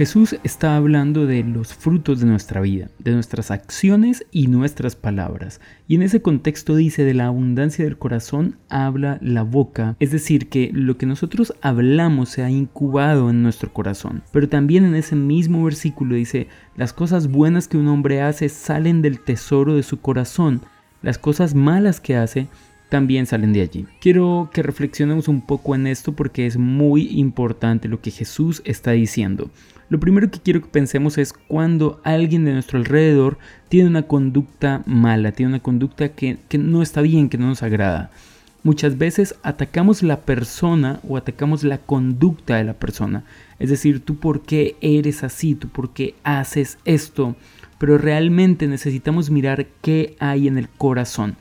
Jesús está hablando de los frutos de nuestra vida, de nuestras acciones y nuestras palabras. Y en ese contexto dice, de la abundancia del corazón habla la boca. Es decir, que lo que nosotros hablamos se ha incubado en nuestro corazón. Pero también en ese mismo versículo dice, las cosas buenas que un hombre hace salen del tesoro de su corazón. Las cosas malas que hace también salen de allí. Quiero que reflexionemos un poco en esto porque es muy importante lo que Jesús está diciendo. Lo primero que quiero que pensemos es cuando alguien de nuestro alrededor tiene una conducta mala, tiene una conducta que, que no está bien, que no nos agrada. Muchas veces atacamos la persona o atacamos la conducta de la persona. Es decir, tú por qué eres así, tú por qué haces esto. Pero realmente necesitamos mirar qué hay en el corazón.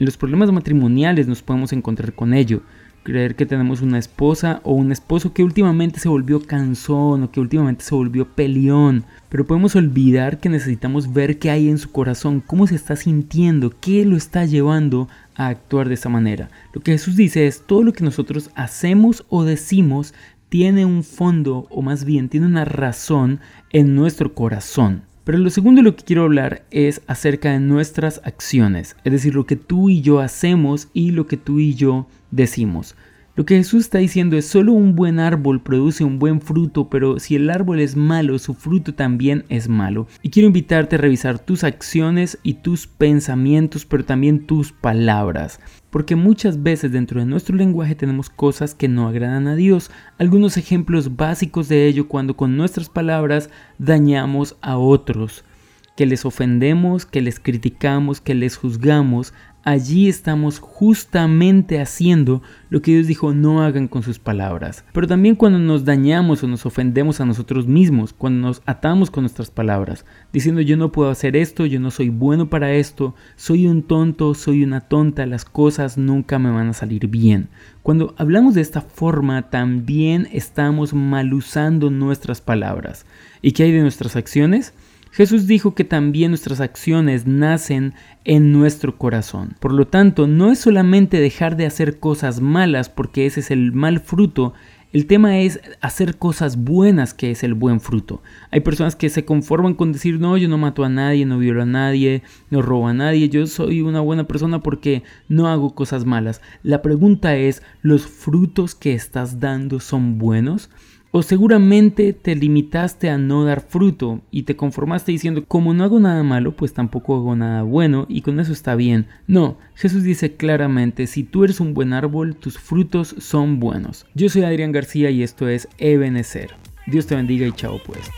En los problemas matrimoniales nos podemos encontrar con ello. Creer que tenemos una esposa o un esposo que últimamente se volvió cansón o que últimamente se volvió peleón. Pero podemos olvidar que necesitamos ver qué hay en su corazón, cómo se está sintiendo, qué lo está llevando a actuar de esa manera. Lo que Jesús dice es todo lo que nosotros hacemos o decimos tiene un fondo o más bien tiene una razón en nuestro corazón. Pero lo segundo de lo que quiero hablar es acerca de nuestras acciones, es decir, lo que tú y yo hacemos y lo que tú y yo decimos. Lo que Jesús está diciendo es solo un buen árbol produce un buen fruto, pero si el árbol es malo, su fruto también es malo. Y quiero invitarte a revisar tus acciones y tus pensamientos, pero también tus palabras. Porque muchas veces dentro de nuestro lenguaje tenemos cosas que no agradan a Dios. Algunos ejemplos básicos de ello cuando con nuestras palabras dañamos a otros que les ofendemos, que les criticamos, que les juzgamos, allí estamos justamente haciendo lo que Dios dijo no hagan con sus palabras. Pero también cuando nos dañamos o nos ofendemos a nosotros mismos, cuando nos atamos con nuestras palabras, diciendo yo no puedo hacer esto, yo no soy bueno para esto, soy un tonto, soy una tonta, las cosas nunca me van a salir bien. Cuando hablamos de esta forma, también estamos mal usando nuestras palabras. ¿Y qué hay de nuestras acciones? Jesús dijo que también nuestras acciones nacen en nuestro corazón. Por lo tanto, no es solamente dejar de hacer cosas malas porque ese es el mal fruto, el tema es hacer cosas buenas, que es el buen fruto. Hay personas que se conforman con decir, no, yo no mato a nadie, no violo a nadie, no robo a nadie, yo soy una buena persona porque no hago cosas malas. La pregunta es, ¿los frutos que estás dando son buenos? O seguramente te limitaste a no dar fruto y te conformaste diciendo, como no hago nada malo, pues tampoco hago nada bueno y con eso está bien. No, Jesús dice claramente, si tú eres un buen árbol, tus frutos son buenos. Yo soy Adrián García y esto es Ebenecer. Dios te bendiga y chao pues.